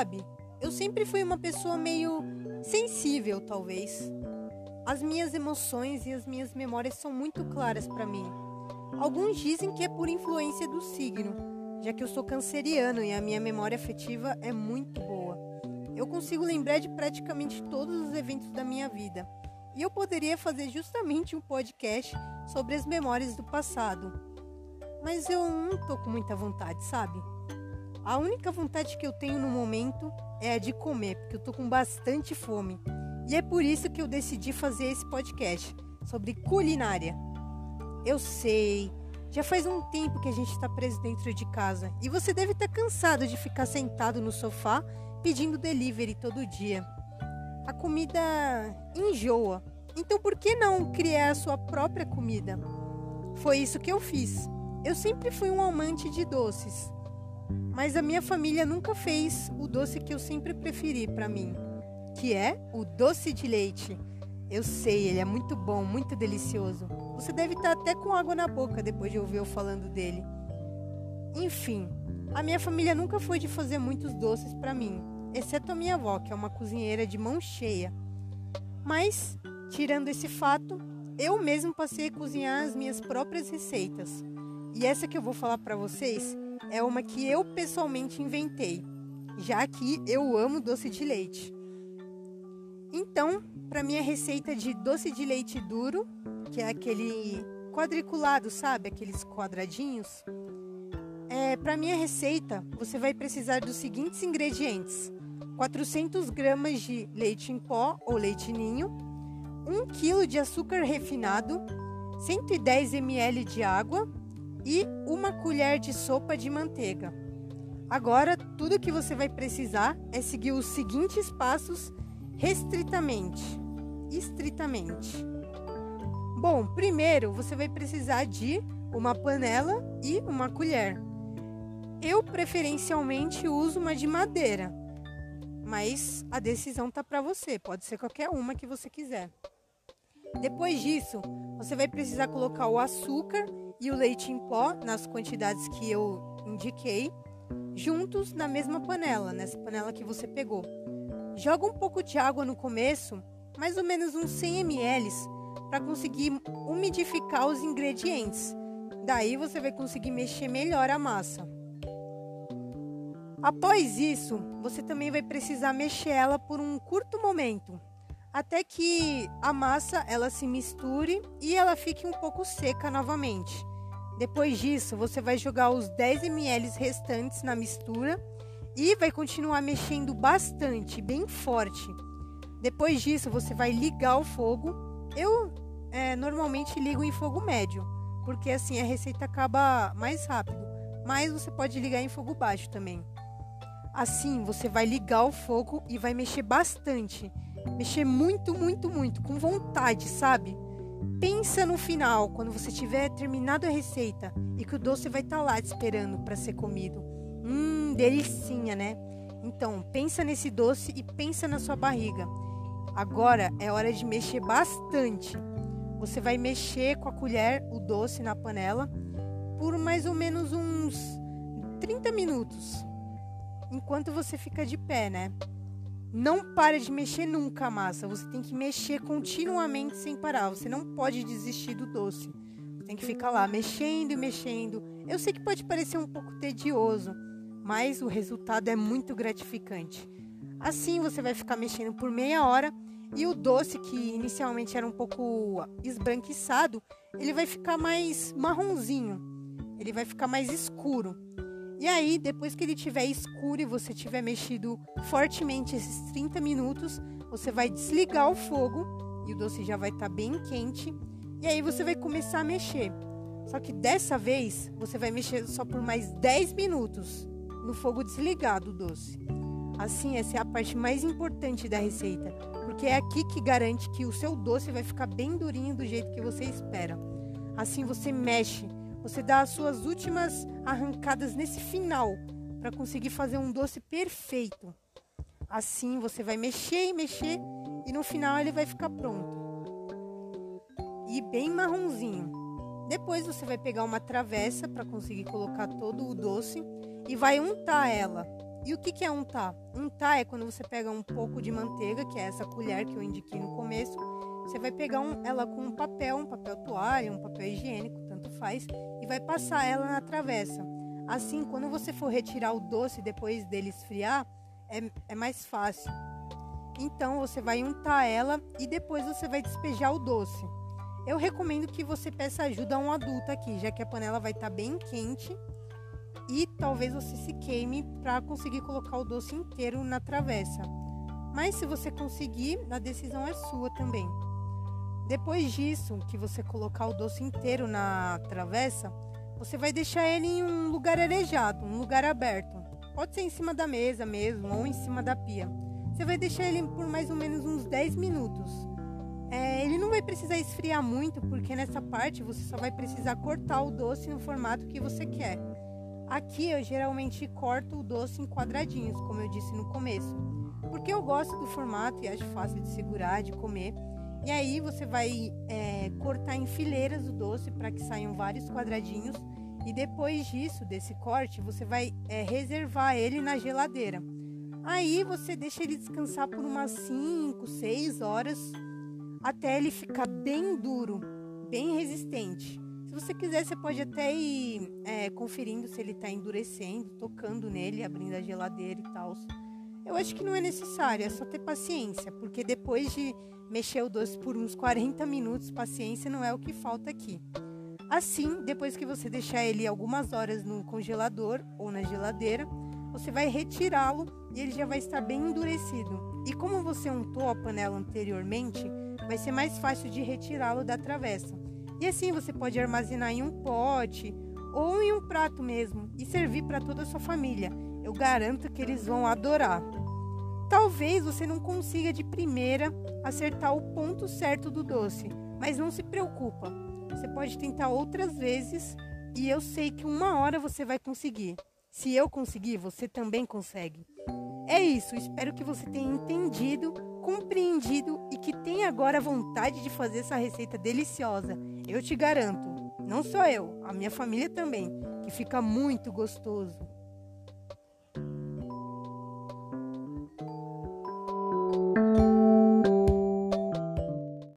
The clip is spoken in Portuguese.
sabe? Eu sempre fui uma pessoa meio sensível, talvez. As minhas emoções e as minhas memórias são muito claras para mim. Alguns dizem que é por influência do signo, já que eu sou canceriano e a minha memória afetiva é muito boa. Eu consigo lembrar de praticamente todos os eventos da minha vida. E eu poderia fazer justamente um podcast sobre as memórias do passado. Mas eu não tô com muita vontade, sabe? A única vontade que eu tenho no momento é a de comer, porque eu tô com bastante fome. E é por isso que eu decidi fazer esse podcast sobre culinária. Eu sei, já faz um tempo que a gente está preso dentro de casa e você deve estar tá cansado de ficar sentado no sofá pedindo delivery todo dia. A comida enjoa, então por que não criar a sua própria comida? Foi isso que eu fiz. Eu sempre fui um amante de doces, mas a minha família nunca fez o doce que eu sempre preferi para mim, que é o doce de leite. Eu sei, ele é muito bom, muito delicioso. Você deve estar até com água na boca depois de ouvir eu falando dele. Enfim, a minha família nunca foi de fazer muitos doces para mim, exceto a minha avó, que é uma cozinheira de mão cheia. Mas, tirando esse fato, eu mesmo passei a cozinhar as minhas próprias receitas. E essa que eu vou falar para vocês é uma que eu pessoalmente inventei, já que eu amo doce de leite. Então, para minha receita de doce de leite duro, que é aquele quadriculado, sabe, aqueles quadradinhos, é, para minha receita você vai precisar dos seguintes ingredientes: 400 gramas de leite em pó ou leite ninho, 1 kg de açúcar refinado, 110 ml de água e uma colher de sopa de manteiga. Agora, tudo que você vai precisar é seguir os seguintes passos restritamente. Estritamente. Bom, primeiro você vai precisar de uma panela e uma colher. Eu preferencialmente uso uma de madeira, mas a decisão tá para você, pode ser qualquer uma que você quiser. Depois disso, você vai precisar colocar o açúcar e o leite em pó nas quantidades que eu indiquei, juntos na mesma panela, nessa panela que você pegou. Joga um pouco de água no começo, mais ou menos uns 100 ml, para conseguir umidificar os ingredientes. Daí você vai conseguir mexer melhor a massa. Após isso, você também vai precisar mexer ela por um curto momento, até que a massa ela se misture e ela fique um pouco seca novamente. Depois disso, você vai jogar os 10 ml restantes na mistura e vai continuar mexendo bastante, bem forte. Depois disso, você vai ligar o fogo. Eu é, normalmente ligo em fogo médio, porque assim a receita acaba mais rápido. Mas você pode ligar em fogo baixo também. Assim, você vai ligar o fogo e vai mexer bastante. Mexer muito, muito, muito, com vontade, sabe? Pensa no final, quando você tiver terminado a receita e que o doce vai estar tá lá esperando para ser comido. Hum, delicinha, né? Então, pensa nesse doce e pensa na sua barriga. Agora é hora de mexer bastante. Você vai mexer com a colher o doce na panela por mais ou menos uns 30 minutos. Enquanto você fica de pé, né? Não pare de mexer nunca a massa. Você tem que mexer continuamente sem parar. Você não pode desistir do doce. Você tem que ficar lá mexendo e mexendo. Eu sei que pode parecer um pouco tedioso, mas o resultado é muito gratificante. Assim você vai ficar mexendo por meia hora e o doce, que inicialmente era um pouco esbranquiçado, ele vai ficar mais marronzinho, ele vai ficar mais escuro. E aí, depois que ele estiver escuro e você tiver mexido fortemente esses 30 minutos, você vai desligar o fogo e o doce já vai estar tá bem quente. E aí você vai começar a mexer. Só que dessa vez você vai mexer só por mais 10 minutos no fogo desligado o doce. Assim, essa é a parte mais importante da receita, porque é aqui que garante que o seu doce vai ficar bem durinho do jeito que você espera. Assim você mexe, você dá as suas últimas arrancadas nesse final para conseguir fazer um doce perfeito. Assim você vai mexer e mexer e no final ele vai ficar pronto. E bem marronzinho. Depois você vai pegar uma travessa para conseguir colocar todo o doce e vai untar ela. E o que, que é untar? Untar é quando você pega um pouco de manteiga, que é essa colher que eu indiquei no começo, você vai pegar um, ela com um papel, um papel toalha, um papel higiênico, tanto faz, e vai passar ela na travessa. Assim, quando você for retirar o doce depois dele esfriar, é, é mais fácil. Então, você vai untar ela e depois você vai despejar o doce. Eu recomendo que você peça ajuda a um adulto aqui, já que a panela vai estar tá bem quente e talvez você se queime para conseguir colocar o doce inteiro na travessa. Mas se você conseguir, a decisão é sua também. Depois disso, que você colocar o doce inteiro na travessa, você vai deixar ele em um lugar arejado, um lugar aberto. Pode ser em cima da mesa mesmo ou em cima da pia. Você vai deixar ele por mais ou menos uns 10 minutos. É, ele não vai precisar esfriar muito, porque nessa parte você só vai precisar cortar o doce no formato que você quer. Aqui eu geralmente corto o doce em quadradinhos, como eu disse no começo, porque eu gosto do formato e acho fácil de segurar, de comer. E aí você vai é, cortar em fileiras o doce para que saiam vários quadradinhos. E depois disso, desse corte, você vai é, reservar ele na geladeira. Aí você deixa ele descansar por umas 5, 6 horas até ele ficar bem duro, bem resistente. Se você quiser, você pode até ir é, conferindo se ele está endurecendo, tocando nele, abrindo a geladeira e tal. Eu acho que não é necessário, é só ter paciência, porque depois de mexer o doce por uns 40 minutos, paciência não é o que falta aqui. Assim, depois que você deixar ele algumas horas no congelador ou na geladeira, você vai retirá-lo e ele já vai estar bem endurecido. E como você untou a panela anteriormente, vai ser mais fácil de retirá-lo da travessa. E assim você pode armazenar em um pote ou em um prato mesmo e servir para toda a sua família. Eu garanto que eles vão adorar. Talvez você não consiga de primeira acertar o ponto certo do doce, mas não se preocupa. Você pode tentar outras vezes e eu sei que uma hora você vai conseguir. Se eu conseguir, você também consegue. É isso, espero que você tenha entendido, compreendido e que tenha agora vontade de fazer essa receita deliciosa. Eu te garanto, não só eu, a minha família também, que fica muito gostoso.